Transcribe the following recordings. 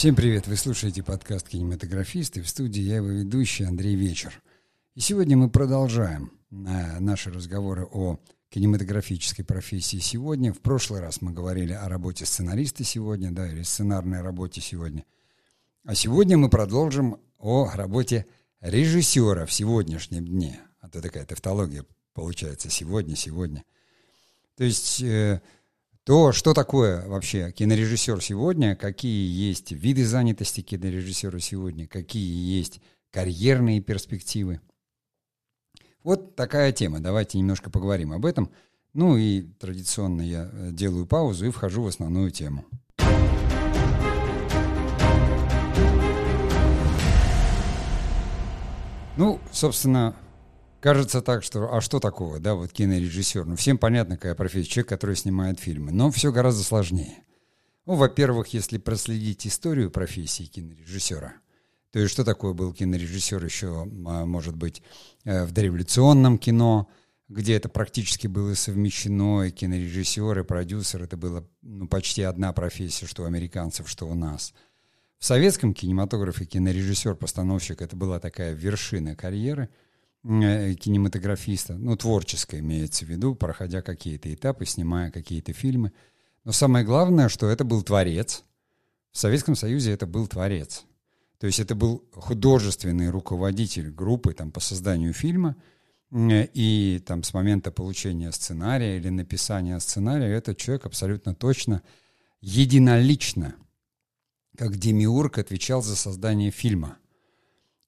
Всем привет! Вы слушаете подкаст «Кинематографисты». В студии я его ведущий Андрей Вечер. И сегодня мы продолжаем наши разговоры о кинематографической профессии сегодня. В прошлый раз мы говорили о работе сценариста сегодня, да, или сценарной работе сегодня. А сегодня мы продолжим о работе режиссера в сегодняшнем дне. А то такая тавтология получается сегодня, сегодня. То есть э, то, что такое вообще кинорежиссер сегодня, какие есть виды занятости кинорежиссера сегодня, какие есть карьерные перспективы. Вот такая тема. Давайте немножко поговорим об этом. Ну и традиционно я э, делаю паузу и вхожу в основную тему. Ну, собственно, Кажется так, что а что такого, да, вот кинорежиссер? Ну, всем понятно, какая профессия, человек, который снимает фильмы. Но все гораздо сложнее. Ну, во-первых, если проследить историю профессии кинорежиссера, то есть что такое был кинорежиссер еще, а, может быть, э, в дореволюционном кино, где это практически было совмещено, и кинорежиссер, и продюсер, это было ну, почти одна профессия, что у американцев, что у нас. В советском кинематографе кинорежиссер-постановщик это была такая вершина карьеры – кинематографиста, ну, творческое имеется в виду, проходя какие-то этапы, снимая какие-то фильмы. Но самое главное, что это был творец. В Советском Союзе это был творец. То есть это был художественный руководитель группы там, по созданию фильма, и там с момента получения сценария или написания сценария этот человек абсолютно точно, единолично, как демиург, отвечал за создание фильма.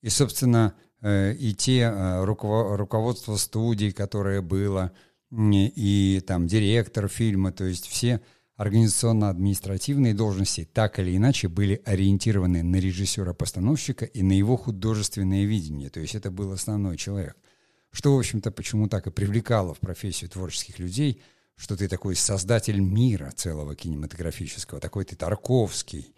И, собственно, Э, и те э, руководство студии, которое было, и там директор фильма, то есть все организационно-административные должности так или иначе были ориентированы на режиссера-постановщика и на его художественное видение. То есть это был основной человек. Что, в общем-то, почему так и привлекало в профессию творческих людей, что ты такой создатель мира целого кинематографического, такой ты Тарковский,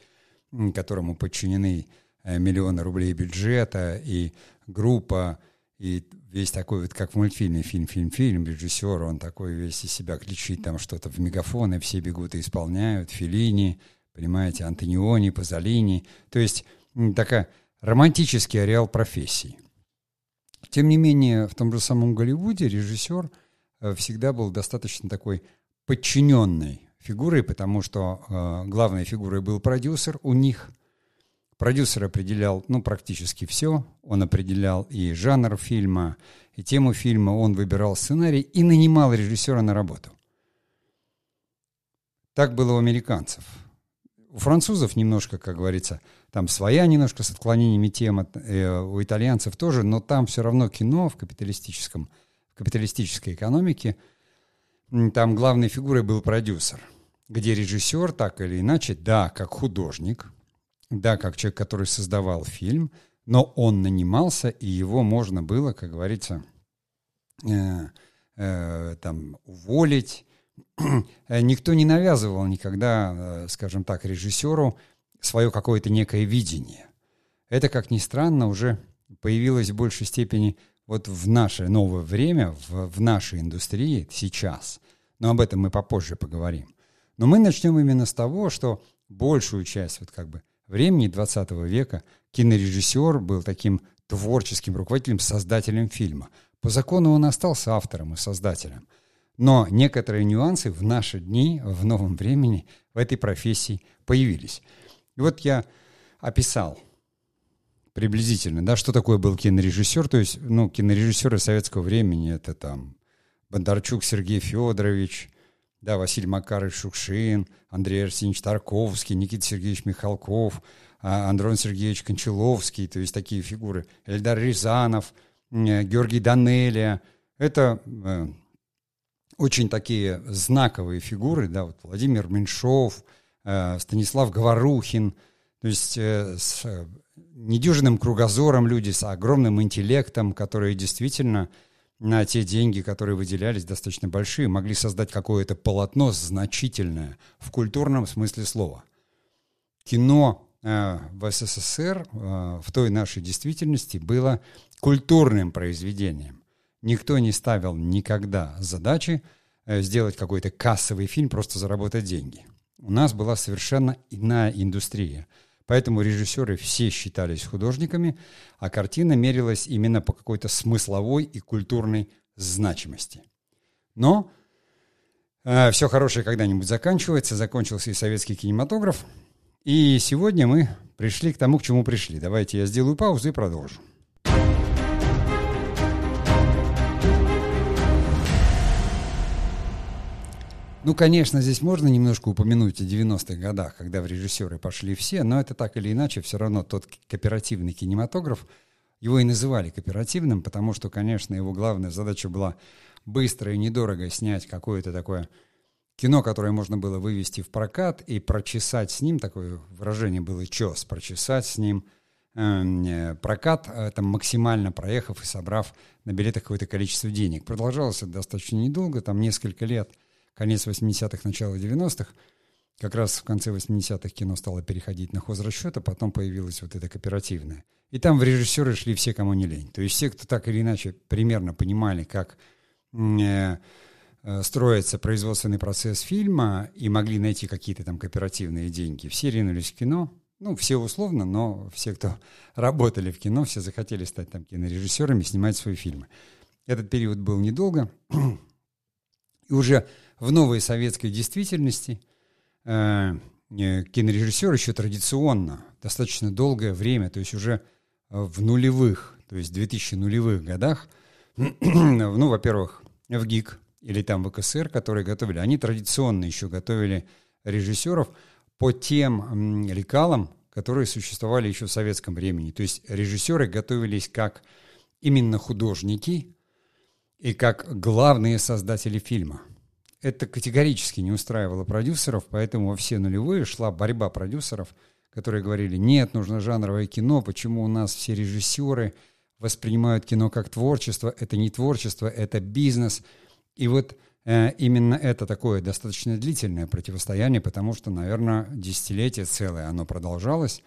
которому подчинены Э, миллионы рублей бюджета, и группа, и весь такой вот, как в мультфильме, фильм, фильм, фильм, режиссер, он такой весь из себя кричит там что-то в мегафон, и все бегут и исполняют, Филини, понимаете, Антониони, Пазолини, то есть такая романтический ареал профессии. Тем не менее, в том же самом Голливуде режиссер э, всегда был достаточно такой подчиненной фигурой, потому что э, главной фигурой был продюсер. У них – Продюсер определял, ну, практически все. Он определял и жанр фильма, и тему фильма. Он выбирал сценарий и нанимал режиссера на работу. Так было у американцев. У французов немножко, как говорится, там своя немножко с отклонениями тема, э, у итальянцев тоже, но там все равно кино в капиталистическом, в капиталистической экономике, там главной фигурой был продюсер, где режиссер так или иначе, да, как художник, да, как человек, который создавал фильм, но он нанимался, и его можно было, как говорится, э, э, там, уволить. Никто не навязывал никогда, э, скажем так, режиссеру свое какое-то некое видение. Это, как ни странно, уже появилось в большей степени вот в наше новое время, в, в нашей индустрии сейчас. Но об этом мы попозже поговорим. Но мы начнем именно с того, что большую часть вот как бы времени 20 века кинорежиссер был таким творческим руководителем, создателем фильма. По закону он остался автором и создателем. Но некоторые нюансы в наши дни, в новом времени, в этой профессии появились. И вот я описал приблизительно, да, что такое был кинорежиссер. То есть, ну, кинорежиссеры советского времени это там Бондарчук Сергей Федорович, да, Василий Макарович Шукшин, Андрей Арсеньевич Тарковский, Никита Сергеевич Михалков, а, Андрон Сергеевич Кончаловский, то есть такие фигуры, Эльдар Рязанов, э, Георгий Данелия. Это э, очень такие знаковые фигуры, да, вот Владимир Меньшов, э, Станислав Говорухин, то есть с недюжинным кругозором люди, с огромным интеллектом, которые действительно на те деньги, которые выделялись, достаточно большие, могли создать какое-то полотно значительное в культурном смысле слова. Кино э, в СССР э, в той нашей действительности было культурным произведением. Никто не ставил никогда задачи э, сделать какой-то кассовый фильм, просто заработать деньги. У нас была совершенно иная индустрия. Поэтому режиссеры все считались художниками, а картина мерилась именно по какой-то смысловой и культурной значимости. Но э, все хорошее когда-нибудь заканчивается, закончился и советский кинематограф. И сегодня мы пришли к тому, к чему пришли. Давайте я сделаю паузу и продолжу. Ну, конечно, здесь можно немножко упомянуть о 90-х годах, когда в режиссеры пошли все, но это так или иначе все равно тот кооперативный кинематограф, его и называли кооперативным, потому что, конечно, его главная задача была быстро и недорого снять какое-то такое кино, которое можно было вывести в прокат и прочесать с ним, такое выражение было «чес», прочесать с ним эм, э, прокат, э, там, максимально проехав и собрав на билетах какое-то количество денег. Продолжалось это достаточно недолго, там несколько лет – конец 80-х, начало 90-х. Как раз в конце 80-х кино стало переходить на хозрасчет, а потом появилось вот это кооперативное. И там в режиссеры шли все, кому не лень. То есть все, кто так или иначе примерно понимали, как э, э, строится производственный процесс фильма и могли найти какие-то там кооперативные деньги, все ринулись в кино. Ну, все условно, но все, кто работали в кино, все захотели стать там кинорежиссерами, снимать свои фильмы. Этот период был недолго. И уже в новой советской действительности. Э, э, кинорежиссер еще традиционно, достаточно долгое время, то есть уже в нулевых, то есть 2000 нулевых годах, ну, во-первых, в ГИК или там в КСР, которые готовили, они традиционно еще готовили режиссеров по тем лекалам, которые существовали еще в советском времени. То есть режиссеры готовились как именно художники и как главные создатели фильма – это категорически не устраивало продюсеров, поэтому во все нулевые шла борьба продюсеров, которые говорили, нет, нужно жанровое кино, почему у нас все режиссеры воспринимают кино как творчество, это не творчество, это бизнес. И вот э, именно это такое достаточно длительное противостояние, потому что, наверное, десятилетие целое оно продолжалось.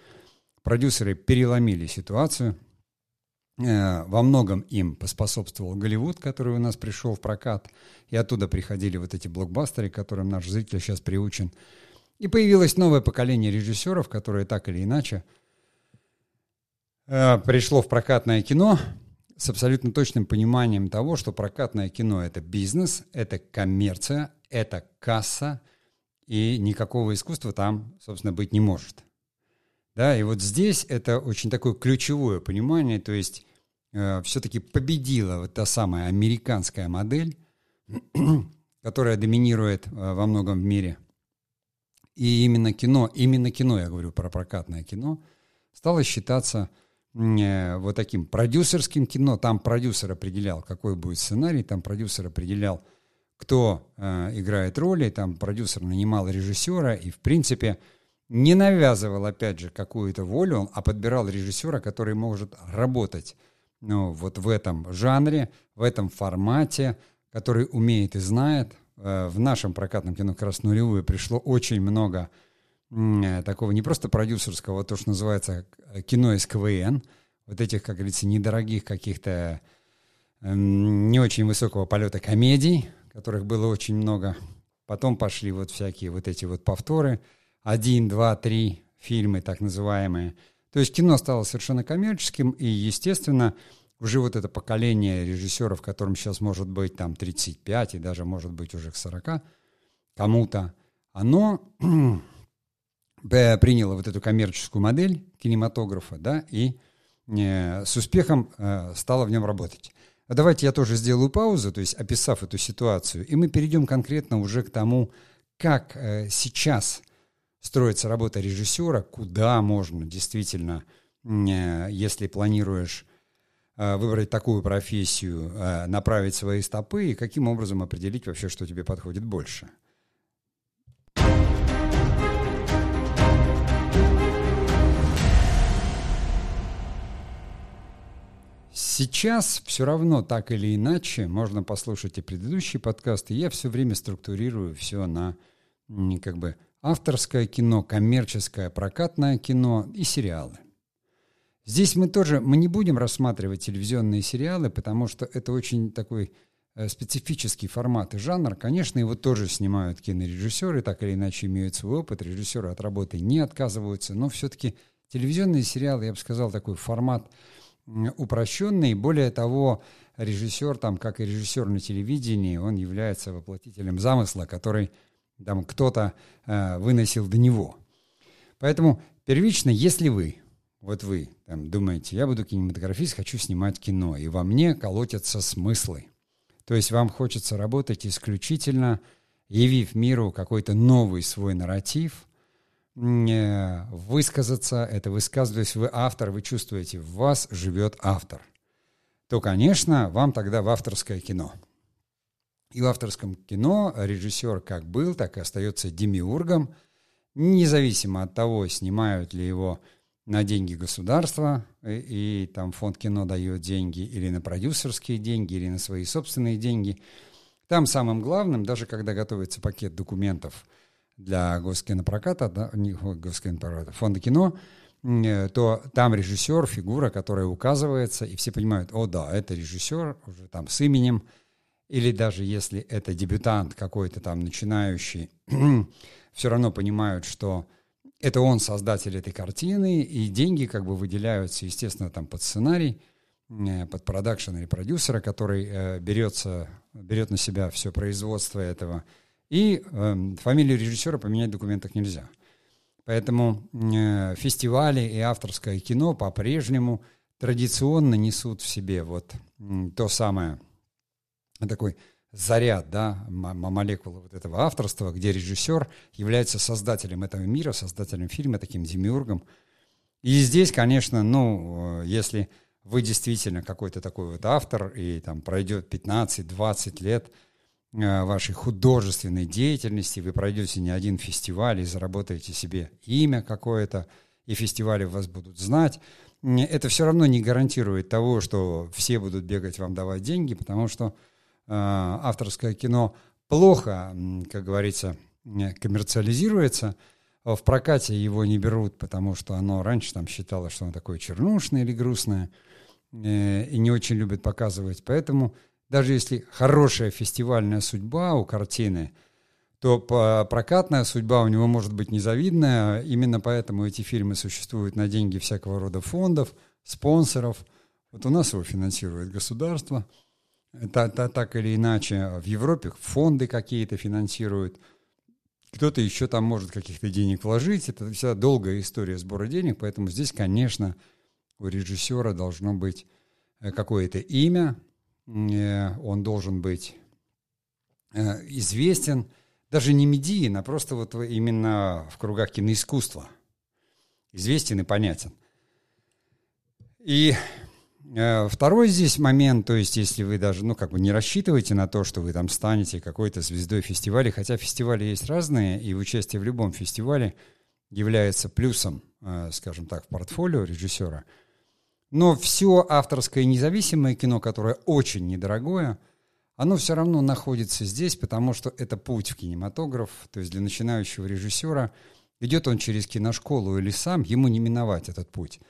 Продюсеры переломили ситуацию – во многом им поспособствовал Голливуд, который у нас пришел в прокат, и оттуда приходили вот эти блокбастеры, к которым наш зритель сейчас приучен. И появилось новое поколение режиссеров, которое так или иначе э, пришло в прокатное кино с абсолютно точным пониманием того, что прокатное кино — это бизнес, это коммерция, это касса, и никакого искусства там, собственно, быть не может. Да, и вот здесь это очень такое ключевое понимание, то есть э, все-таки победила вот та самая американская модель, которая доминирует э, во многом в мире. И именно кино, именно кино, я говорю про прокатное кино, стало считаться э, вот таким продюсерским кино. Там продюсер определял, какой будет сценарий, там продюсер определял, кто э, играет роли, там продюсер нанимал режиссера, и в принципе не навязывал, опять же, какую-то волю, а подбирал режиссера, который может работать ну, вот в этом жанре, в этом формате, который умеет и знает. Э, в нашем прокатном кино как раз нулевую пришло очень много э, такого не просто продюсерского, а то, что называется э, кино из КВН, вот этих, как говорится, недорогих каких-то эм, не очень высокого полета комедий, которых было очень много. Потом пошли вот всякие вот эти вот повторы – один, два, три фильмы, так называемые. То есть кино стало совершенно коммерческим, и, естественно, уже вот это поколение режиссеров, которым сейчас может быть там 35 и даже может быть уже к 40 кому-то, оно приняло вот эту коммерческую модель кинематографа, да, и э, с успехом э, стало в нем работать. А давайте я тоже сделаю паузу, то есть описав эту ситуацию, и мы перейдем конкретно уже к тому, как э, сейчас строится работа режиссера, куда можно действительно, э, если планируешь э, выбрать такую профессию, э, направить свои стопы и каким образом определить вообще, что тебе подходит больше. Сейчас все равно так или иначе можно послушать и предыдущие подкасты. Я все время структурирую все на как бы авторское кино, коммерческое, прокатное кино и сериалы. Здесь мы тоже, мы не будем рассматривать телевизионные сериалы, потому что это очень такой э, специфический формат и жанр, конечно, его тоже снимают кинорежиссеры, так или иначе имеют свой опыт, режиссеры от работы не отказываются, но все-таки телевизионные сериалы, я бы сказал, такой формат упрощенный. Более того, режиссер, там, как и режиссер на телевидении, он является воплотителем замысла, который там кто-то э, выносил до него. Поэтому первично, если вы, вот вы там, думаете, я буду кинематографист, хочу снимать кино, и во мне колотятся смыслы. То есть вам хочется работать исключительно, явив миру какой-то новый свой нарратив, э, высказаться, это высказываясь, вы автор, вы чувствуете, в вас живет автор, то, конечно, вам тогда в авторское кино – и в авторском кино режиссер как был, так и остается демиургом, независимо от того, снимают ли его на деньги государства, и, и там фонд кино дает деньги, или на продюсерские деньги, или на свои собственные деньги. Там самым главным, даже когда готовится пакет документов для госкинопроката, да, не госкинопроката, фонда кино, э, то там режиссер, фигура, которая указывается, и все понимают, о да, это режиссер уже там с именем, или даже если это дебютант какой-то там начинающий, все равно понимают, что это он создатель этой картины, и деньги как бы выделяются, естественно, там под сценарий, э, под продакшн или продюсера, который э, берется, берет на себя все производство этого. И э, фамилию режиссера поменять в документах нельзя. Поэтому э, фестивали и авторское кино по-прежнему традиционно несут в себе вот то самое – такой заряд, да, молекулы вот этого авторства, где режиссер является создателем этого мира, создателем фильма, таким демиургом. И здесь, конечно, ну, если вы действительно какой-то такой вот автор, и там пройдет 15-20 лет э, вашей художественной деятельности, вы пройдете не один фестиваль и заработаете себе имя какое-то, и фестивали вас будут знать, это все равно не гарантирует того, что все будут бегать вам давать деньги, потому что Э, авторское кино плохо, как говорится, коммерциализируется. В прокате его не берут, потому что оно раньше там считалось, что оно такое чернушное или грустное, э, и не очень любят показывать. Поэтому даже если хорошая фестивальная судьба у картины, то прокатная судьба у него может быть незавидная. Именно поэтому эти фильмы существуют на деньги всякого рода фондов, спонсоров. Вот у нас его финансирует государство – та, та, так или иначе в Европе фонды какие-то финансируют, кто-то еще там может каких-то денег вложить. Это вся долгая история сбора денег, поэтому здесь, конечно, у режиссера должно быть э, какое-то имя, э, он должен быть э, известен, даже не медийно, а просто вот именно в кругах киноискусства. Известен и понятен. И второй здесь момент, то есть если вы даже, ну, как бы не рассчитываете на то, что вы там станете какой-то звездой фестиваля, хотя фестивали есть разные, и участие в любом фестивале является плюсом, э, скажем так, в портфолио режиссера. Но все авторское независимое кино, которое очень недорогое, оно все равно находится здесь, потому что это путь в кинематограф, то есть для начинающего режиссера идет он через киношколу или сам, ему не миновать этот путь –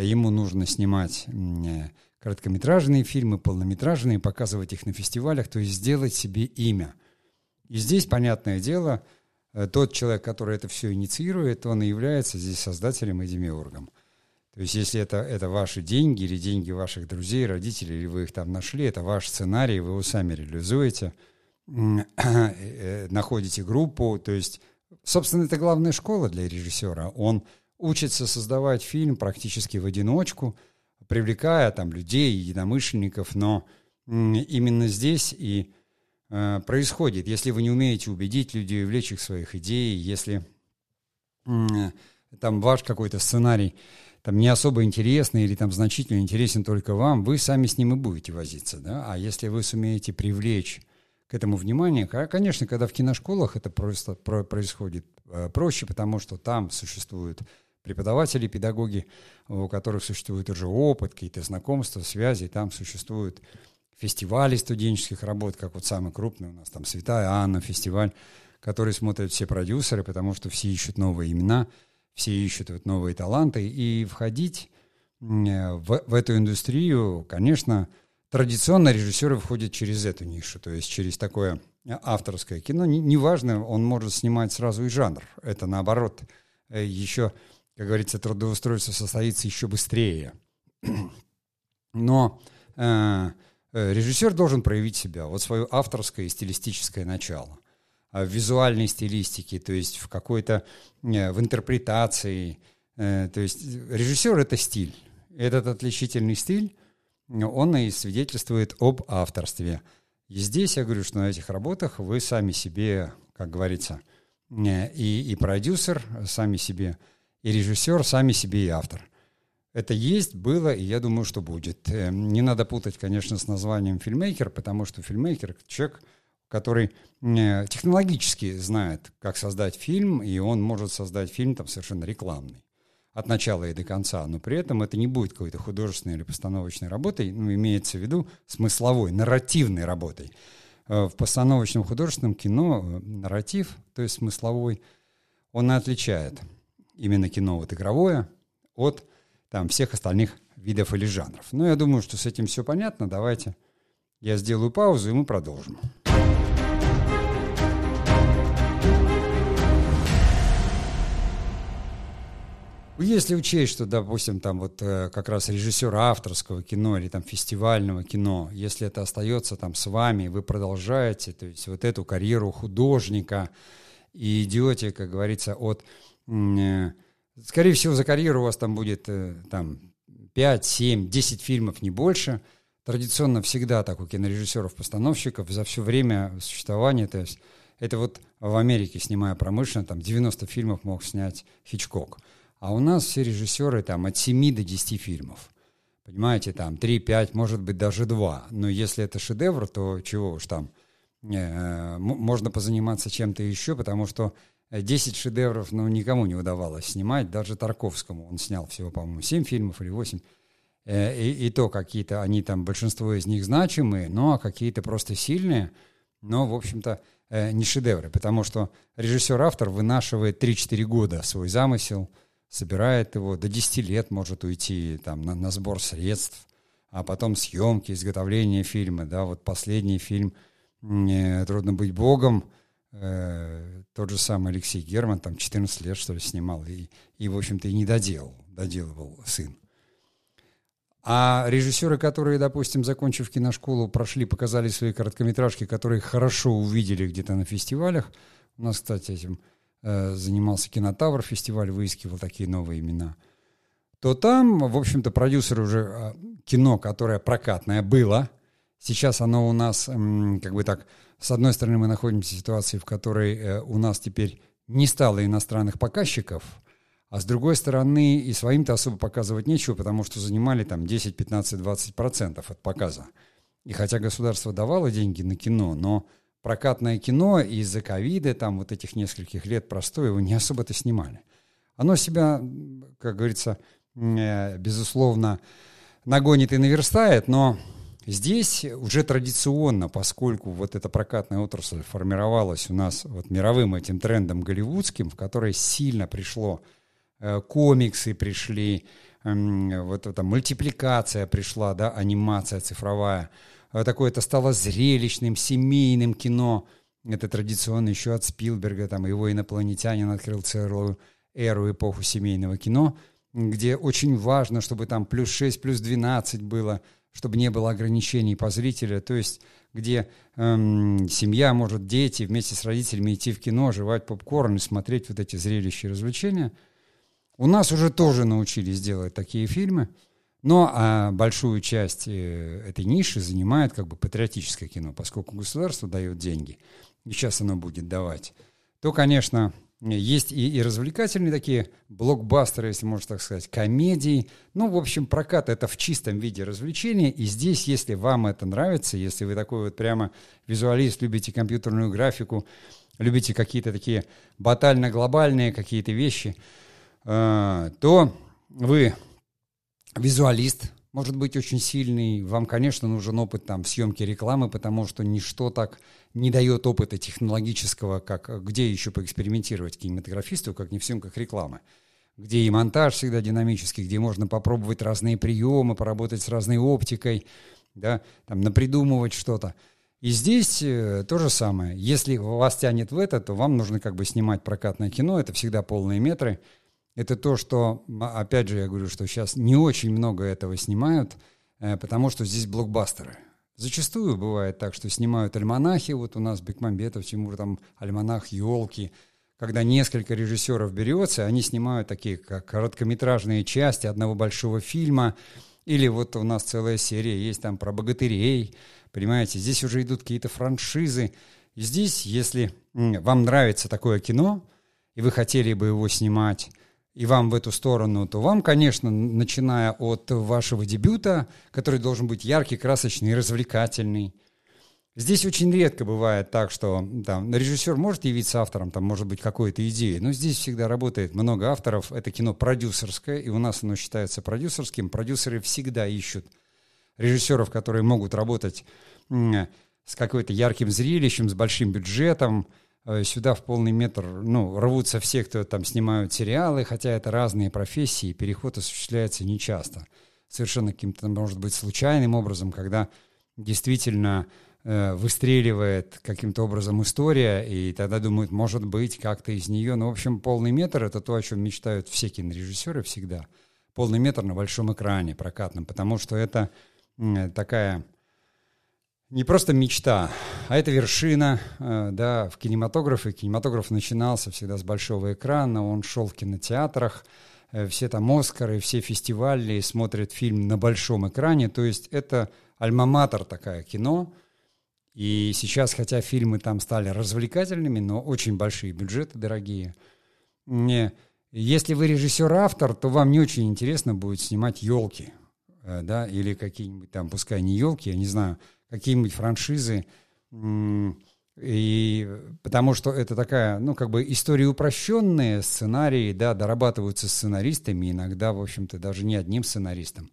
ему нужно снимать э, короткометражные фильмы, полнометражные, показывать их на фестивалях, то есть сделать себе имя. И здесь, понятное дело, э, тот человек, который это все инициирует, он и является здесь создателем и демиургом. То есть если это, это ваши деньги или деньги ваших друзей, родителей, или вы их там нашли, это ваш сценарий, вы его сами реализуете, э, находите группу, то есть, собственно, это главная школа для режиссера. Он учится создавать фильм практически в одиночку, привлекая там людей, единомышленников, но именно здесь и э, происходит. Если вы не умеете убедить людей, увлечь их своих идей, если э, там ваш какой-то сценарий там не особо интересный или там значительно интересен только вам, вы сами с ним и будете возиться, да. А если вы сумеете привлечь к этому внимание, конечно, когда в киношколах это просто происходит э, проще, потому что там существуют преподаватели, педагоги, у которых существует уже опыт, какие-то знакомства, связи, там существуют фестивали студенческих работ, как вот самый крупный у нас там Святая Анна фестиваль, который смотрят все продюсеры, потому что все ищут новые имена, все ищут вот новые таланты, и входить в, в эту индустрию, конечно, традиционно режиссеры входят через эту нишу, то есть через такое авторское кино. Неважно, он может снимать сразу и жанр. Это наоборот э, еще, как говорится, трудоустройство состоится еще быстрее. Но э, э, режиссер должен проявить себя, вот свое авторское и стилистическое начало. А в визуальной стилистике, то есть в какой-то, э, в интерпретации. Э, то есть режиссер — это стиль. Этот отличительный стиль, он и свидетельствует об авторстве. И здесь я говорю, что на этих работах вы сами себе, как говорится, и, и продюсер сами себе, и режиссер сами себе и автор. Это есть, было, и я думаю, что будет. Э, не надо путать, конечно, с названием фильмейкер, потому что фильмейкер — человек, который э, технологически знает, как создать фильм, и он может создать фильм там совершенно рекламный от начала и до конца, но при этом это не будет какой-то художественной или постановочной работой, ну, имеется в виду смысловой, нарративной работой. Э, в постановочном художественном кино нарратив, то есть смысловой, он отличает именно кино вот игровое от там, всех остальных видов или жанров. Но я думаю, что с этим все понятно. Давайте я сделаю паузу, и мы продолжим. Если учесть, что, допустим, там вот э, как раз режиссер авторского кино или там фестивального кино, если это остается там с вами, вы продолжаете, то есть вот эту карьеру художника и идете, как говорится, от Скорее всего, за карьеру у вас там будет э, там 5, 7, 10 фильмов, не больше. Традиционно всегда так у кинорежиссеров-постановщиков за все время существования, то есть это вот в Америке, снимая промышленно, там 90 фильмов мог снять Хичкок. А у нас все режиссеры там от 7 до 10 фильмов. Понимаете, там 3-5, может быть, даже 2. Но если это шедевр, то чего уж там. Э, можно позаниматься чем-то еще, потому что 10 шедевров, ну, никому не удавалось снимать, даже Тарковскому. Он снял всего, по-моему, 7 фильмов или 8. Э, и, и то какие-то, они там, большинство из них значимые, но какие-то просто сильные, но, в общем-то, э, не шедевры, потому что режиссер-автор вынашивает 3-4 года свой замысел, собирает его, до 10 лет может уйти там, на, на сбор средств, а потом съемки, изготовление фильма, да, вот последний фильм э, «Трудно быть богом», э, тот же самый Алексей Герман там 14 лет, что ли, снимал, и, и в общем-то, и не доделал, доделывал сын. А режиссеры, которые, допустим, закончив киношколу, прошли, показали свои короткометражки, которые хорошо увидели где-то на фестивалях, у нас, кстати, этим э, занимался Кинотавр, фестиваль выискивал такие новые имена, то там, в общем-то, продюсер уже э, кино, которое прокатное было, сейчас оно у нас, э, как бы так, с одной стороны, мы находимся в ситуации, в которой э, у нас теперь не стало иностранных показчиков, а с другой стороны, и своим-то особо показывать нечего, потому что занимали там 10, 15, 20 процентов от показа. И хотя государство давало деньги на кино, но прокатное кино из-за ковида, там вот этих нескольких лет простое, его не особо-то снимали. Оно себя, как говорится, э, безусловно, нагонит и наверстает, но Здесь уже традиционно, поскольку вот эта прокатная отрасль формировалась у нас вот мировым этим трендом голливудским, в который сильно пришло э, комиксы пришли, вот эта мультипликация пришла, да, анимация цифровая. Э, такое это стало зрелищным, семейным кино. Это традиционно еще от Спилберга, там его инопланетянин открыл целую эру, эпоху семейного кино, где очень важно, чтобы там плюс 6, плюс 12 было – чтобы не было ограничений по зрителю, то есть где эм, семья может, дети вместе с родителями идти в кино, жевать попкорн и смотреть вот эти зрелища и развлечения. У нас уже тоже научились делать такие фильмы, но а большую часть э, этой ниши занимает как бы патриотическое кино, поскольку государство дает деньги, и сейчас оно будет давать, то, конечно, есть и, и развлекательные такие блокбастеры, если можно так сказать, комедии. Ну, в общем, прокат это в чистом виде развлечения. И здесь, если вам это нравится, если вы такой вот прямо визуалист, любите компьютерную графику, любите какие-то такие батально-глобальные какие-то вещи, э, то вы визуалист, может быть очень сильный. Вам, конечно, нужен опыт там съемки рекламы, потому что ничто так не дает опыта технологического, как где еще поэкспериментировать кинематографисту, как не в съемках рекламы где и монтаж всегда динамический, где можно попробовать разные приемы, поработать с разной оптикой, да, там напридумывать что-то. И здесь э, то же самое. Если вас тянет в это, то вам нужно как бы снимать прокатное кино, это всегда полные метры. Это то, что, опять же, я говорю, что сейчас не очень много этого снимают, э, потому что здесь блокбастеры. Зачастую бывает так, что снимают альманахи, вот у нас Бекмамбетов, Тимур, там альманах «Елки», когда несколько режиссеров берется, они снимают такие как короткометражные части одного большого фильма, или вот у нас целая серия есть там про богатырей, понимаете, здесь уже идут какие-то франшизы. Здесь, если вам нравится такое кино, и вы хотели бы его снимать, и вам в эту сторону, то вам, конечно, начиная от вашего дебюта, который должен быть яркий, красочный, развлекательный, Здесь очень редко бывает так, что там, режиссер может явиться автором, там может быть какой-то идеи, но здесь всегда работает много авторов. Это кино продюсерское, и у нас оно считается продюсерским. Продюсеры всегда ищут режиссеров, которые могут работать с какой-то ярким зрелищем, с большим бюджетом. Э, сюда в полный метр ну, рвутся все, кто там снимают сериалы, хотя это разные профессии, переход осуществляется нечасто. Совершенно каким-то, может быть, случайным образом, когда действительно Э, выстреливает каким-то образом история, и тогда думают, может быть, как-то из нее. Ну, в общем, полный метр — это то, о чем мечтают все кинорежиссеры всегда. Полный метр на большом экране прокатном, потому что это такая не просто мечта, а это вершина, э, да, в кинематографе. Кинематограф начинался всегда с большого экрана, он шел в кинотеатрах, э, все там Оскары, все фестивали смотрят фильм на большом экране, то есть это альма-матер такая кино, и сейчас, хотя фильмы там стали развлекательными, но очень большие бюджеты дорогие. Не, если вы режиссер-автор, то вам не очень интересно будет снимать елки, э, да, или какие-нибудь там, пускай не елки, я не знаю, какие-нибудь франшизы. И потому что это такая, ну, как бы истории упрощенные, сценарии, да, дорабатываются сценаристами, иногда, в общем-то, даже не одним сценаристом.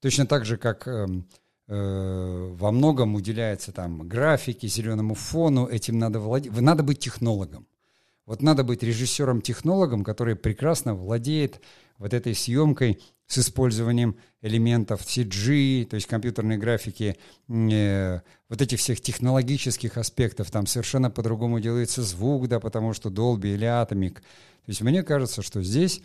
Точно так же, как эм, Э, во многом уделяется там графике, зеленому фону, этим надо владеть. Надо быть технологом. Вот надо быть режиссером-технологом, который прекрасно владеет вот этой съемкой с использованием элементов CG, то есть компьютерной графики, э, вот этих всех технологических аспектов. Там совершенно по-другому делается звук, да, потому что Dolby или Atomic. То есть мне кажется, что здесь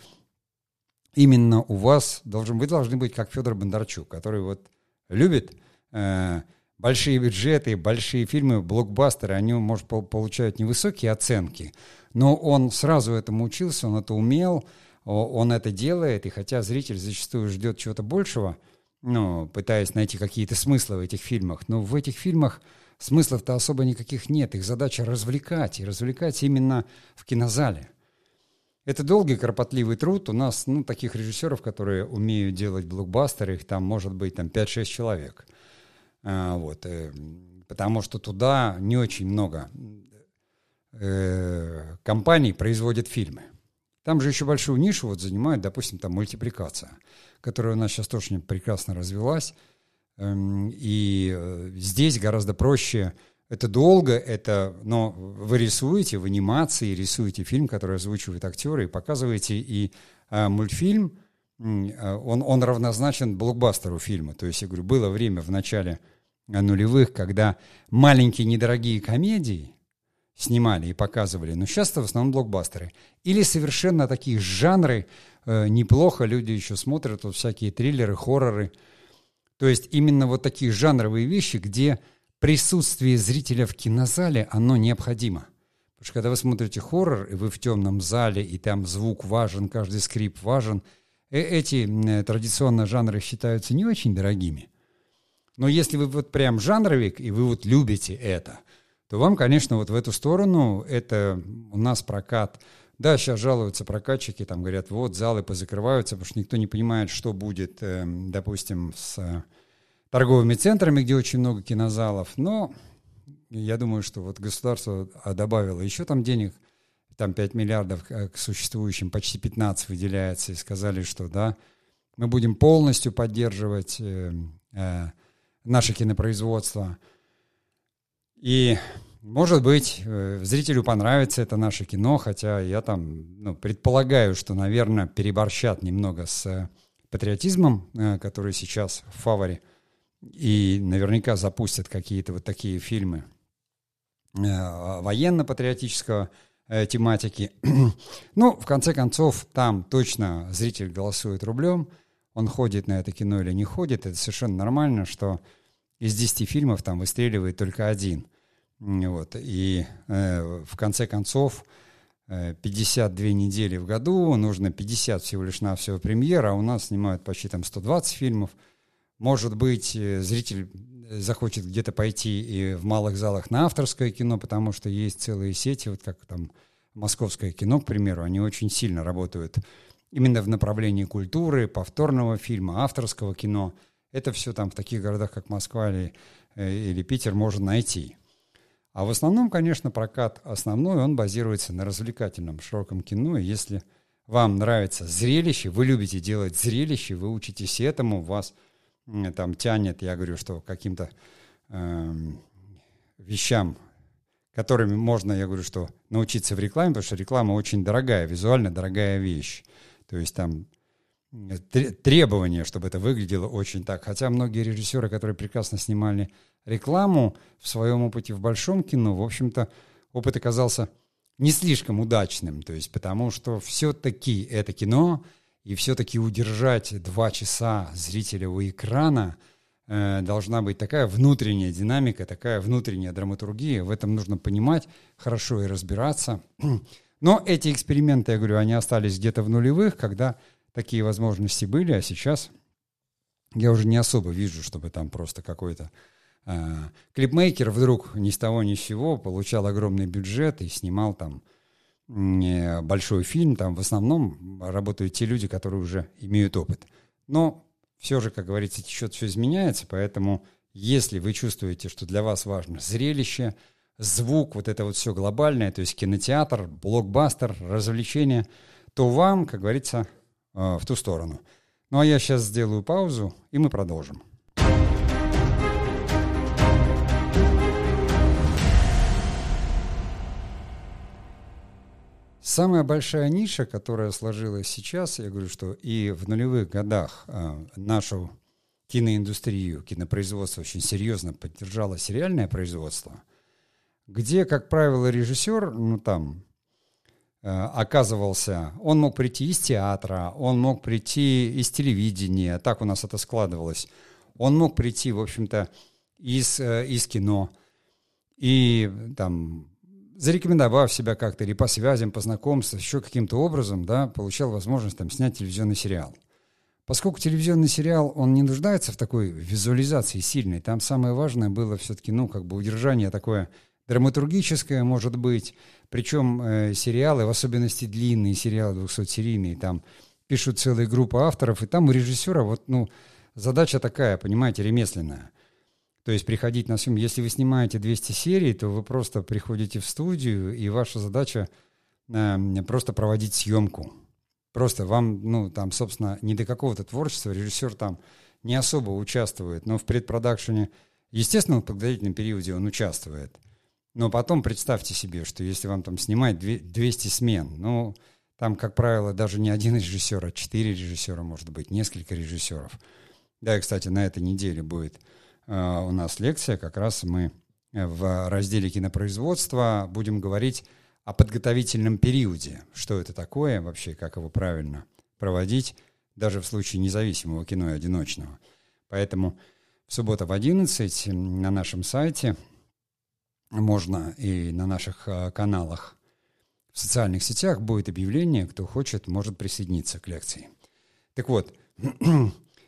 именно у вас должен, вы должны быть как Федор Бондарчук, который вот любит э, большие бюджеты, большие фильмы, блокбастеры, они, может, получают невысокие оценки, но он сразу этому учился, он это умел, он это делает, и хотя зритель зачастую ждет чего-то большего, ну, пытаясь найти какие-то смыслы в этих фильмах, но в этих фильмах смыслов-то особо никаких нет, их задача развлекать, и развлекать именно в кинозале – это долгий, кропотливый труд. У нас ну, таких режиссеров, которые умеют делать блокбастеры, их там может быть там, 5-6 человек. А, вот, э, потому что туда не очень много э, компаний производят фильмы. Там же еще большую нишу вот занимает, допустим, там мультипликация, которая у нас сейчас тоже прекрасно развелась. Эм, и э, здесь гораздо проще это долго, это, но вы рисуете в анимации, рисуете фильм, который озвучивают актеры, и показываете, и а, мультфильм, а, он, он равнозначен блокбастеру фильма. То есть, я говорю, было время в начале нулевых, когда маленькие недорогие комедии снимали и показывали, но сейчас это в основном блокбастеры. Или совершенно такие жанры, э, неплохо люди еще смотрят, вот всякие триллеры, хорроры. То есть именно вот такие жанровые вещи, где присутствие зрителя в кинозале, оно необходимо. Потому что когда вы смотрите хоррор, и вы в темном зале, и там звук важен, каждый скрип важен, э, эти э, традиционно жанры считаются не очень дорогими. Но если вы вот прям жанровик, и вы вот любите это, то вам, конечно, вот в эту сторону, это у нас прокат. Да, сейчас жалуются прокатчики, там говорят, вот залы позакрываются, потому что никто не понимает, что будет, эм, допустим, с торговыми центрами, где очень много кинозалов. Но я думаю, что вот государство а, добавило еще там денег, там 5 миллиардов к существующим, почти 15 выделяется, и сказали, что да, мы будем полностью поддерживать э, э, наше кинопроизводство. И, может быть, э, зрителю понравится это наше кино, хотя я там ну, предполагаю, что, наверное, переборщат немного с патриотизмом, э, который сейчас в фаворе и наверняка запустят какие-то вот такие фильмы э, военно-патриотического э, тематики. ну, в конце концов, там точно зритель голосует рублем, он ходит на это кино или не ходит, это совершенно нормально, что из 10 фильмов там выстреливает только один. Вот. И э, в конце концов 52 э, недели в году, нужно 50 всего лишь на всего премьера, а у нас снимают почти там 120 фильмов. Может быть, э, зритель захочет где-то пойти и в малых залах на авторское кино, потому что есть целые сети, вот как там московское кино, к примеру, они очень сильно работают именно в направлении культуры, повторного фильма, авторского кино. Это все там в таких городах, как Москва или, э, или Питер, можно найти. А в основном, конечно, прокат основной, он базируется на развлекательном широком кино. И если вам нравится зрелище, вы любите делать зрелище, вы учитесь этому, вас там тянет, я говорю, что каким-то э, вещам, которыми можно, я говорю, что научиться в рекламе, потому что реклама очень дорогая, визуально дорогая вещь. То есть там требования, чтобы это выглядело очень так. Хотя многие режиссеры, которые прекрасно снимали рекламу в своем опыте в большом кино, в общем-то, опыт оказался не слишком удачным. То есть потому что все-таки это кино, и все-таки удержать два часа зрителя у экрана э, должна быть такая внутренняя динамика, такая внутренняя драматургия. В этом нужно понимать хорошо и разбираться. Но эти эксперименты, я говорю, они остались где-то в нулевых, когда такие возможности были, а сейчас я уже не особо вижу, чтобы там просто какой-то э, клипмейкер вдруг ни с того ни с сего получал огромный бюджет и снимал там э, большой фильм. Там в основном работают те люди, которые уже имеют опыт. Но все же, как говорится, течет, все изменяется, поэтому если вы чувствуете, что для вас важно зрелище, звук, вот это вот все глобальное, то есть кинотеатр, блокбастер, развлечения, то вам, как говорится, Э, в ту сторону. Ну а я сейчас сделаю паузу, и мы продолжим. Самая большая ниша, которая сложилась сейчас, я говорю, что и в нулевых годах э, нашу киноиндустрию, кинопроизводство очень серьезно поддержало сериальное производство, где, как правило, режиссер, ну там, оказывался, он мог прийти из театра, он мог прийти из телевидения, так у нас это складывалось. Он мог прийти, в общем-то, из, э, из кино и там зарекомендовав себя как-то или по связям, по знакомству, еще каким-то образом, да, получал возможность там снять телевизионный сериал. Поскольку телевизионный сериал, он не нуждается в такой визуализации сильной, там самое важное было все-таки, ну, как бы удержание такое драматургическое, может быть, причем э, сериалы, в особенности длинные сериалы, 200-серийные, там пишут целые группы авторов, и там у режиссера вот, ну, задача такая, понимаете, ремесленная. То есть приходить на съем. Если вы снимаете 200 серий, то вы просто приходите в студию, и ваша задача э, просто проводить съемку. Просто вам, ну, там, собственно, не до какого-то творчества, режиссер там не особо участвует, но в предпродакшене, естественно, в подготовительном периоде он участвует – но потом представьте себе, что если вам там снимать 200 смен, ну, там, как правило, даже не один режиссер, а четыре режиссера, может быть, несколько режиссеров. Да, и, кстати, на этой неделе будет э, у нас лекция, как раз мы в разделе кинопроизводства будем говорить о подготовительном периоде, что это такое вообще, как его правильно проводить, даже в случае независимого кино и одиночного. Поэтому в субботу в 11 на нашем сайте можно и на наших а, каналах в социальных сетях будет объявление, кто хочет, может присоединиться к лекции. Так вот, э,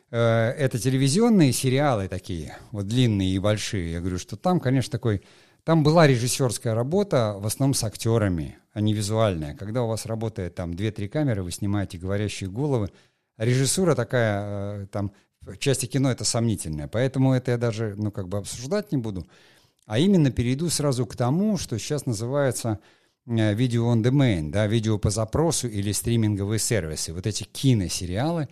это телевизионные сериалы такие, вот длинные и большие. Я говорю, что там, конечно, такой... Там была режиссерская работа, в основном с актерами, а не визуальная. Когда у вас работает там 2-3 камеры, вы снимаете говорящие головы, а режиссура такая, э, там, в части кино это сомнительная. Поэтому это я даже, ну, как бы обсуждать не буду. А именно перейду сразу к тому, что сейчас называется э, видео on demand, да, видео по запросу или стриминговые сервисы. Вот эти киносериалы,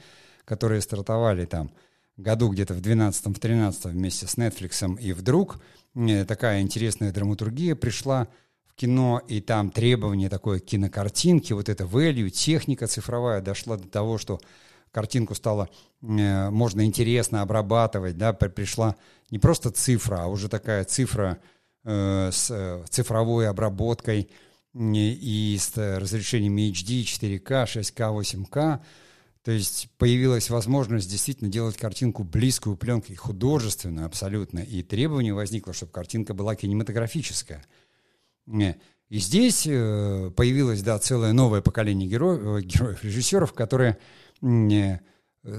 которые стартовали там году где-то в 12-13 вместе с Netflix, и вдруг э, такая интересная драматургия пришла в кино, и там требование такой кинокартинки, вот это value, техника цифровая дошла до того, что картинку стало э, можно интересно обрабатывать, да, пришла не просто цифра, а уже такая цифра э, с э, цифровой обработкой и с разрешениями HD, 4К, 6К, 8К. То есть появилась возможность действительно делать картинку близкую пленкой, художественную абсолютно, и требование возникло, чтобы картинка была кинематографическая. И здесь э, появилось, да, целое новое поколение героев, героев режиссеров, которые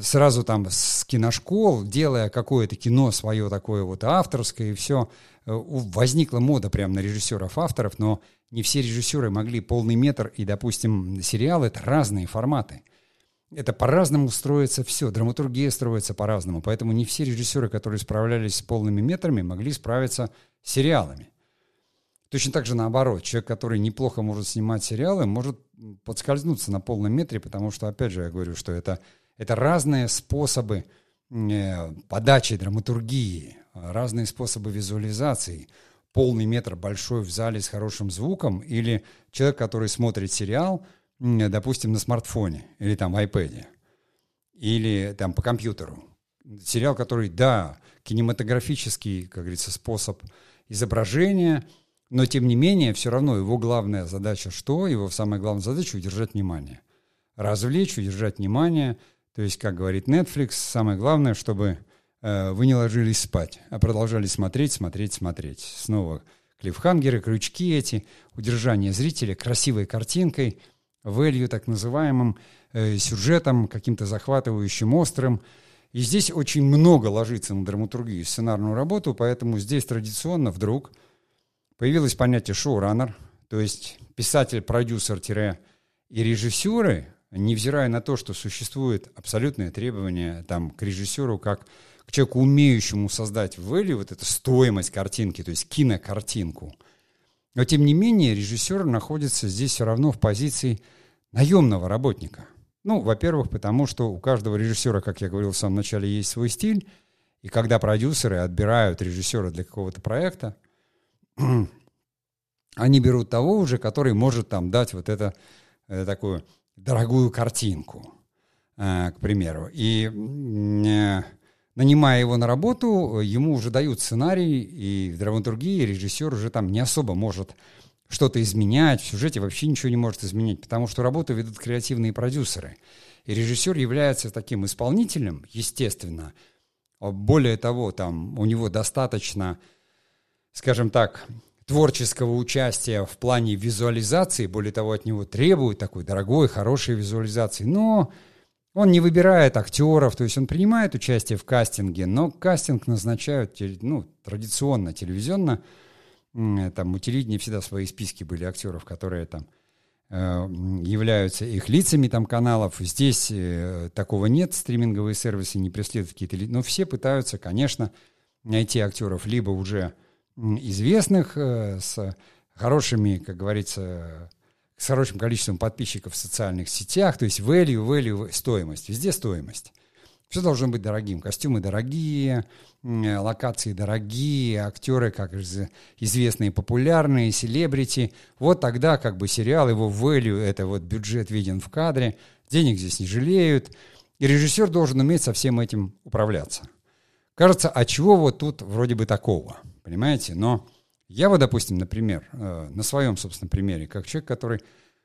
сразу там с киношкол, делая какое-то кино свое такое вот авторское и все, э, возникла мода прямо на режиссеров-авторов, но не все режиссеры могли полный метр, и, допустим, сериалы — это разные форматы. Это по-разному строится все, драматургия строится по-разному, поэтому не все режиссеры, которые справлялись с полными метрами, могли справиться с сериалами. Точно так же наоборот, человек, который неплохо может снимать сериалы, может подскользнуться на полном метре, потому что, опять же, я говорю, что это, это разные способы э, подачи драматургии, разные способы визуализации. Полный метр большой в зале с хорошим звуком или человек, который смотрит сериал, допустим, на смартфоне или там iPad, или там по компьютеру. Сериал, который, да, кинематографический, как говорится, способ изображения – но, тем не менее, все равно его главная задача что? Его самая главная задача – удержать внимание. Развлечь, удержать внимание. То есть, как говорит Netflix, самое главное, чтобы э, вы не ложились спать, а продолжали смотреть, смотреть, смотреть. Снова клиффхангеры, крючки эти, удержание зрителя красивой картинкой, value так называемым, э, сюжетом каким-то захватывающим, острым. И здесь очень много ложится на драматургию, сценарную работу, поэтому здесь традиционно вдруг – Появилось понятие шоураннер, то есть писатель-продюсер- и режиссеры, невзирая на то, что существует абсолютное требование там, к режиссеру как к человеку, умеющему создать value, вот эту стоимость картинки, то есть кинокартинку. Но тем не менее режиссер находится здесь все равно в позиции наемного работника. Ну, во-первых, потому что у каждого режиссера, как я говорил в самом начале, есть свой стиль, и когда продюсеры отбирают режиссера для какого-то проекта, они берут того уже, который может там дать вот это, это такую дорогую картинку, э, к примеру. И э, нанимая его на работу, ему уже дают сценарий, и в драматургии режиссер уже там не особо может что-то изменять, в сюжете вообще ничего не может изменить, потому что работу ведут креативные продюсеры. И режиссер является таким исполнителем, естественно. Более того, там у него достаточно скажем так, творческого участия в плане визуализации, более того, от него требуют такой дорогой, хорошей визуализации, но он не выбирает актеров, то есть он принимает участие в кастинге, но кастинг назначают ну, традиционно, телевизионно. Там у телевидения всегда свои списки были актеров, которые там э, являются их лицами там каналов. Здесь э, такого нет, стриминговые сервисы не преследуют какие-то... Но все пытаются, конечно, найти актеров либо уже известных, э, с хорошими, как говорится, с хорошим количеством подписчиков в социальных сетях, то есть value, value, стоимость, везде стоимость. Все должно быть дорогим. Костюмы дорогие, локации дорогие, актеры, как известные, популярные, селебрити. Вот тогда как бы сериал, его value, это вот бюджет виден в кадре, денег здесь не жалеют. И режиссер должен уметь со всем этим управляться. Кажется, а чего вот тут вроде бы такого – Понимаете? Но я вот, допустим, например, э, на своем, собственно, примере, как человек, который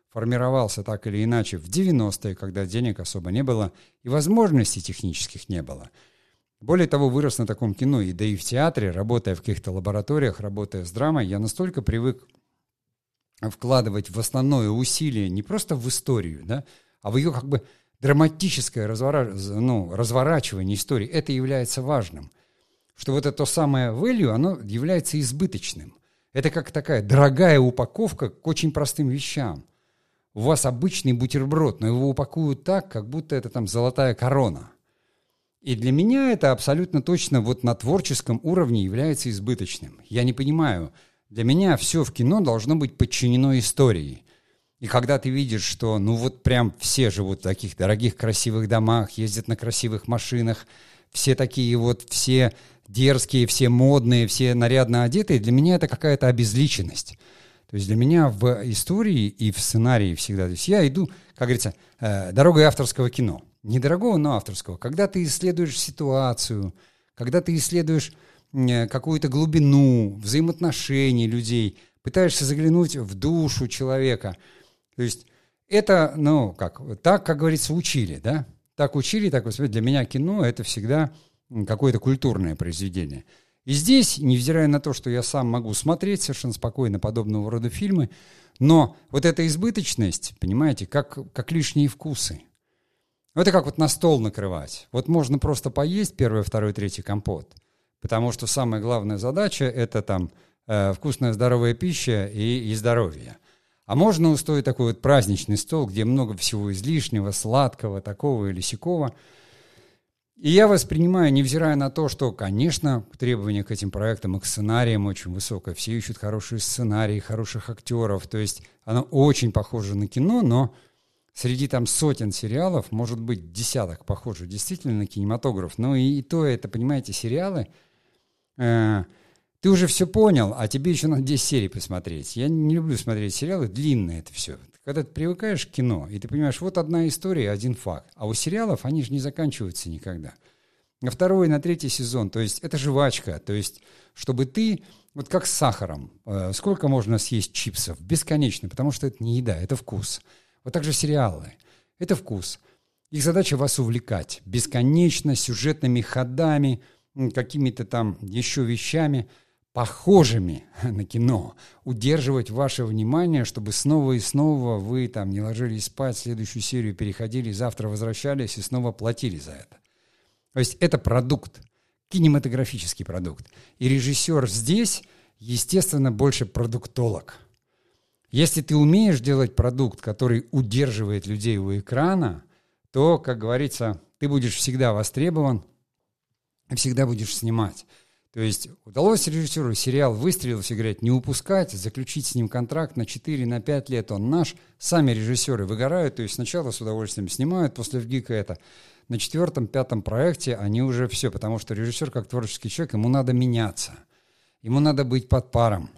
формировался так или иначе в 90-е, когда денег особо не было и возможностей технических не было. Более того, вырос на таком кино, и да и в театре, работая в каких-то лабораториях, работая с драмой, я настолько привык вкладывать в основное усилие не просто в историю, да, а в ее как бы драматическое развора... ну, разворачивание истории. Это является важным – что вот это самое value, оно является избыточным. Это как такая дорогая упаковка к очень простым вещам. У вас обычный бутерброд, но его упакуют так, как будто это там золотая корона. И для меня это абсолютно точно вот на творческом уровне является избыточным. Я не понимаю, для меня все в кино должно быть подчинено истории. И когда ты видишь, что ну вот прям все живут в таких дорогих красивых домах, ездят на красивых машинах, все такие вот, все дерзкие, все модные, все нарядно одетые, для меня это какая-то обезличенность. То есть для меня в истории и в сценарии всегда, то есть я иду, как говорится, э, дорогой авторского кино. недорогого, но авторского. Когда ты исследуешь ситуацию, когда ты исследуешь э, какую-то глубину взаимоотношений людей, пытаешься заглянуть в душу человека. То есть это, ну, как, так, как говорится, учили, да? Так учили, так вот, для меня кино — это всегда какое-то культурное произведение. И здесь, невзирая на то, что я сам могу смотреть совершенно спокойно подобного рода фильмы, но вот эта избыточность, понимаете, как, как лишние вкусы. Это как вот на стол накрывать. Вот можно просто поесть первый, второй, третий компот, потому что самая главная задача – это там э, вкусная здоровая пища и, и здоровье. А можно устроить такой вот праздничный стол, где много всего излишнего, сладкого, такого или сякого – и я воспринимаю, невзирая на то, что, конечно, требования к этим проектам и к сценариям очень высокое. Все ищут хорошие сценарии, хороших актеров. То есть оно очень похоже на кино, но среди там сотен сериалов, может быть, десяток похоже действительно на кинематограф. Но и, и то это, понимаете, сериалы... Э, ты уже все понял, а тебе еще надо 10 серий посмотреть. Я не люблю смотреть сериалы, длинные это все. Когда ты привыкаешь к кино, и ты понимаешь, вот одна история, один факт. А у сериалов они же не заканчиваются никогда. На второй, на третий сезон, то есть это жвачка, то есть чтобы ты, вот как с сахаром, э, сколько можно съесть чипсов? Бесконечно, потому что это не еда, это вкус. Вот так же сериалы. Это вкус. Их задача вас увлекать бесконечно, сюжетными ходами, какими-то там еще вещами – похожими на кино, удерживать ваше внимание, чтобы снова и снова вы там не ложились спать, следующую серию переходили, завтра возвращались и снова платили за это. То есть это продукт, кинематографический продукт. И режиссер здесь, естественно, больше продуктолог. Если ты умеешь делать продукт, который удерживает людей у экрана, то, как говорится, ты будешь всегда востребован, всегда будешь снимать. То есть удалось режиссеру сериал выстрелил, все говорят, не упускать, заключить с ним контракт на 4, на 5 лет, он наш. Сами режиссеры выгорают, то есть сначала с удовольствием снимают, после ВГИКа это. На четвертом, пятом проекте они уже все, потому что режиссер как творческий человек, ему надо меняться, ему надо быть под паром.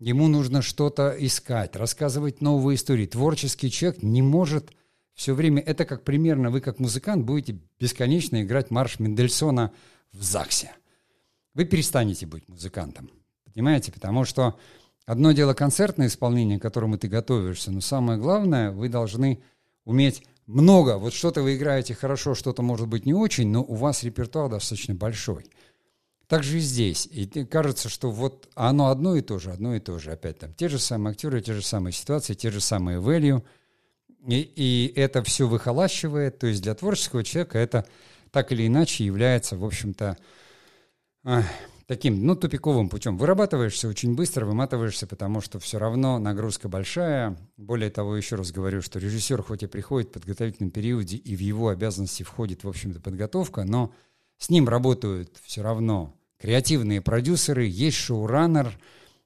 Ему нужно что-то искать, рассказывать новые истории. Творческий человек не может все время... Это как примерно вы, как музыкант, будете бесконечно играть марш Мендельсона в ЗАГСе вы перестанете быть музыкантом. Понимаете? Потому что одно дело концертное исполнение, к которому ты готовишься, но самое главное, вы должны уметь много. Вот что-то вы играете хорошо, что-то может быть не очень, но у вас репертуар достаточно большой. Так же и здесь. И кажется, что вот оно одно и то же, одно и то же. Опять там те же самые актеры, те же самые ситуации, те же самые value. И, и это все выхолащивает. То есть для творческого человека это так или иначе является, в общем-то, таким, ну, тупиковым путем. Вырабатываешься очень быстро, выматываешься, потому что все равно нагрузка большая. Более того, еще раз говорю, что режиссер хоть и приходит в подготовительном периоде, и в его обязанности входит, в общем-то, подготовка, но с ним работают все равно креативные продюсеры, есть шоураннер.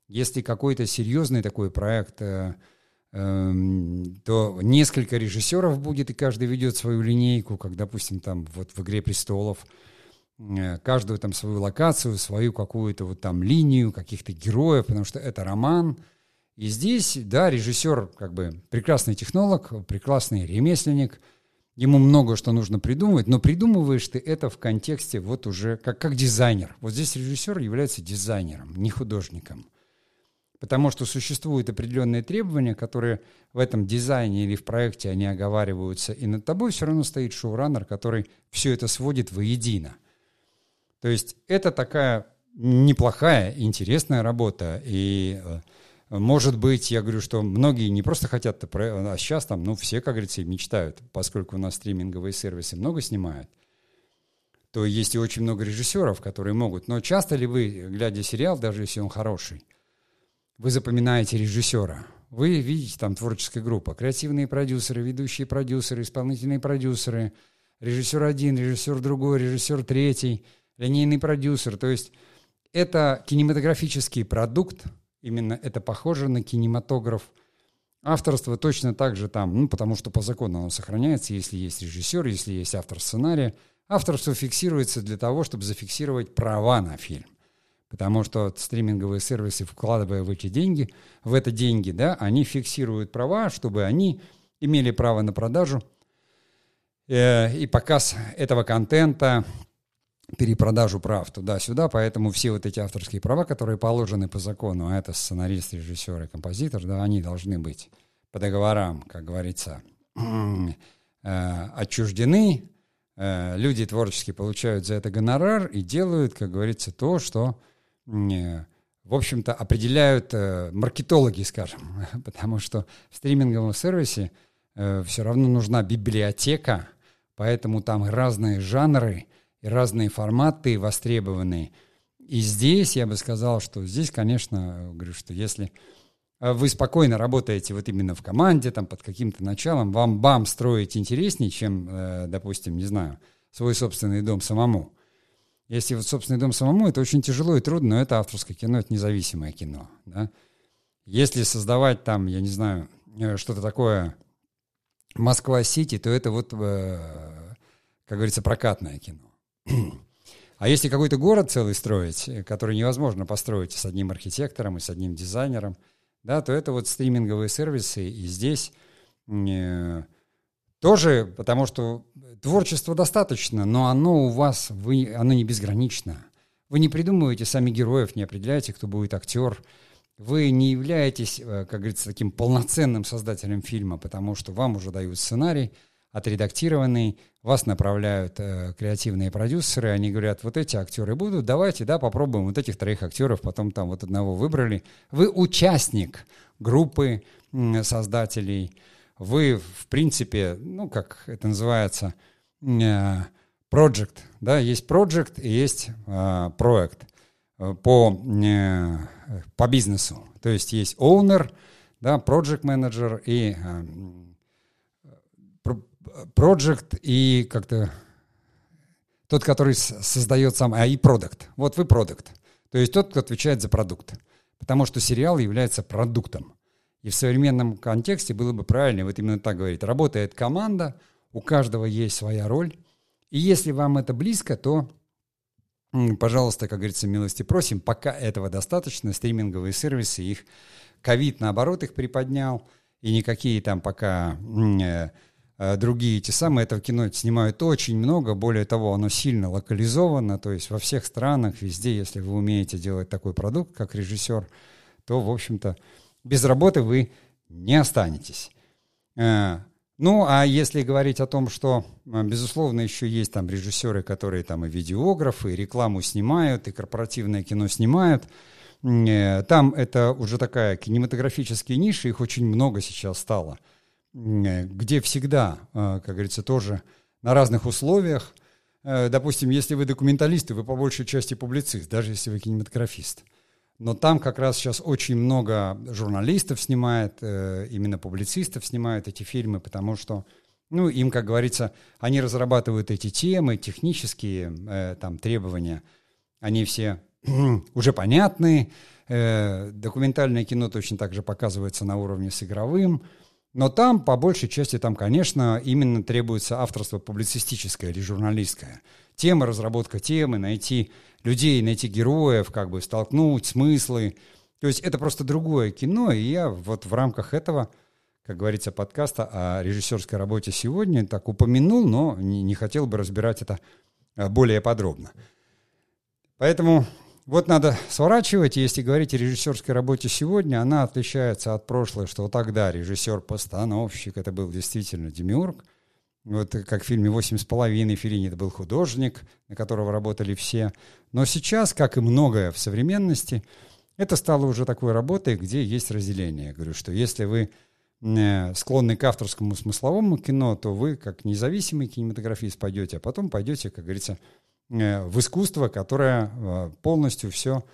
Если какой-то серьезный такой проект, э, э, то несколько режиссеров будет, и каждый ведет свою линейку, как, допустим, там вот в «Игре престолов», каждую там свою локацию, свою какую-то вот там линию каких-то героев, потому что это роман. И здесь, да, режиссер как бы прекрасный технолог, прекрасный ремесленник, ему много что нужно придумывать, но придумываешь ты это в контексте вот уже как, как дизайнер. Вот здесь режиссер является дизайнером, не художником. Потому что существуют определенные требования, которые в этом дизайне или в проекте они оговариваются, и над тобой все равно стоит шоураннер, который все это сводит воедино. То есть это такая неплохая, интересная работа. И э, может быть, я говорю, что многие не просто хотят, а сейчас там, ну, все, как говорится, мечтают, поскольку у нас стриминговые сервисы много снимают, то есть и очень много режиссеров, которые могут. Но часто ли вы, глядя сериал, даже если он хороший, вы запоминаете режиссера? Вы видите там творческая группа, креативные продюсеры, ведущие продюсеры, исполнительные продюсеры, режиссер один, режиссер другой, режиссер третий – линейный продюсер. То есть это кинематографический продукт, именно это похоже на кинематограф. Авторство точно так же там, ну, потому что по закону оно сохраняется, если есть режиссер, если есть автор сценария. Авторство фиксируется для того, чтобы зафиксировать права на фильм. Потому что стриминговые сервисы, вкладывая в эти деньги, в это деньги, да, они фиксируют права, чтобы они имели право на продажу э, и показ этого контента, перепродажу прав туда-сюда, поэтому все вот эти авторские права, которые положены по закону, а это сценарист, режиссер и композитор, да, они должны быть по договорам, как говорится, э, отчуждены, э, люди творчески получают за это гонорар и делают, как говорится, то, что, в общем-то, определяют маркетологи, скажем, потому что в стриминговом сервисе все равно нужна библиотека, поэтому там разные жанры – и разные форматы востребованные. И здесь я бы сказал, что здесь, конечно, говорю, что если э, вы спокойно работаете вот именно в команде, там под каким-то началом, вам бам строить интереснее, чем, э, допустим, не знаю, свой собственный дом самому. Если вот собственный дом самому, это очень тяжело и трудно, но это авторское кино, это независимое кино. Да? Если создавать там, я не знаю, э, что-то такое Москва-Сити, то это вот, как говорится, прокатное кино. А если какой-то город целый строить, который невозможно построить с одним архитектором и с одним дизайнером, да, то это вот стриминговые сервисы, и здесь э, тоже, потому что творчества достаточно, но оно у вас, вы, оно не безгранично. Вы не придумываете сами героев, не определяете, кто будет актер. Вы не являетесь, э, как говорится, таким полноценным создателем фильма, потому что вам уже дают сценарий, отредактированный, вас направляют э, креативные продюсеры, они говорят, вот эти актеры будут, давайте, да, попробуем вот этих троих актеров, потом там вот одного выбрали. Вы участник группы э, создателей, вы, в принципе, ну, как это называется, э, project, да, есть project и есть э, проект по, э, по бизнесу. То есть есть owner, да, project manager и э, project и как-то тот, который создает сам, а и продукт. Вот вы продукт. То есть тот, кто отвечает за продукт. Потому что сериал является продуктом. И в современном контексте было бы правильно вот именно так говорить. Работает команда, у каждого есть своя роль. И если вам это близко, то, пожалуйста, как говорится, милости просим. Пока этого достаточно. Стриминговые сервисы, их ковид, наоборот, их приподнял. И никакие там пока э, другие эти самые. Этого кино снимают очень много, более того, оно сильно локализовано, то есть во всех странах, везде, если вы умеете делать такой продукт, как режиссер, то, в общем-то, без работы вы не останетесь. Э, ну, а если говорить о том, что, э, безусловно, еще есть там режиссеры, которые там и видеографы, и рекламу снимают, и корпоративное кино снимают, там это уже такая кинематографическая ниша, их очень много сейчас стало – Э, где всегда, э, как говорится, тоже на разных условиях. Э, допустим, если вы документалист, вы по большей части публицист, даже если вы кинематографист. Но там как раз сейчас очень много журналистов снимает, именно публицистов снимают эти фильмы, потому что, ну, им, как говорится, они разрабатывают эти темы, технические там требования, они все уже понятны. Документальное кино точно так же показывается на уровне с игровым. Но там, по большей части, там, конечно, именно требуется авторство публицистическое или журналистское. Тема, разработка темы, найти людей, найти героев, как бы столкнуть смыслы. То есть это просто другое кино, и я вот в рамках этого, как говорится, подкаста о режиссерской работе сегодня так упомянул, но не, не хотел бы разбирать это э, более подробно. Поэтому вот надо сворачивать, если говорить о режиссерской работе сегодня, она отличается от прошлой, что тогда режиссер-постановщик, это был действительно демиург, вот как в фильме «Восемь с половиной» Филини это был художник, на которого работали все. Но сейчас, как и многое в современности, это стало уже такой работой, где есть разделение. Я говорю, что если вы э, склонны к авторскому смысловому кино, то вы, как независимый кинематографист, пойдете, а потом пойдете, как говорится, в искусство, которое э, полностью все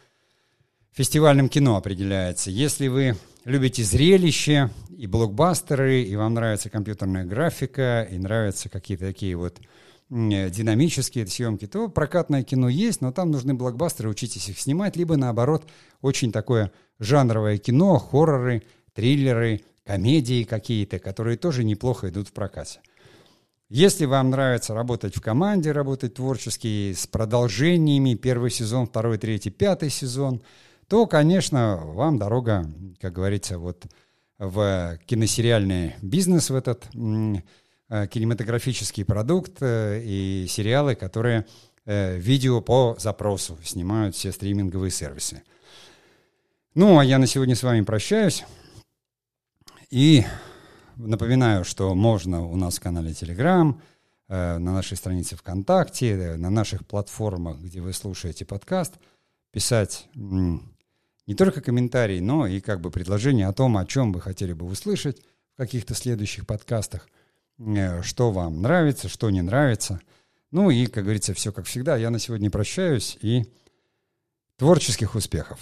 фестивальным кино определяется. Если вы любите зрелище и блокбастеры, и вам нравится компьютерная графика, и нравятся какие-то такие вот э, динамические съемки, то прокатное кино есть, но там нужны блокбастеры, учитесь их снимать, либо наоборот, очень такое жанровое кино, хорроры, триллеры, комедии какие-то, которые тоже неплохо идут в прокате. Если вам нравится работать в команде, работать творчески, с продолжениями, первый сезон, второй, третий, пятый сезон, то, конечно, вам дорога, как говорится, вот в киносериальный бизнес в этот э, кинематографический продукт э, и сериалы, которые э, видео по запросу снимают все стриминговые сервисы. Ну, а я на сегодня с вами прощаюсь. И напоминаю, что можно у нас в канале Telegram, на нашей странице ВКонтакте, на наших платформах, где вы слушаете подкаст, писать не только комментарии, но и как бы предложения о том, о чем вы хотели бы услышать в каких-то следующих подкастах, э, что вам нравится, что не нравится. Ну и, как говорится, все как всегда. Я на сегодня прощаюсь и творческих успехов.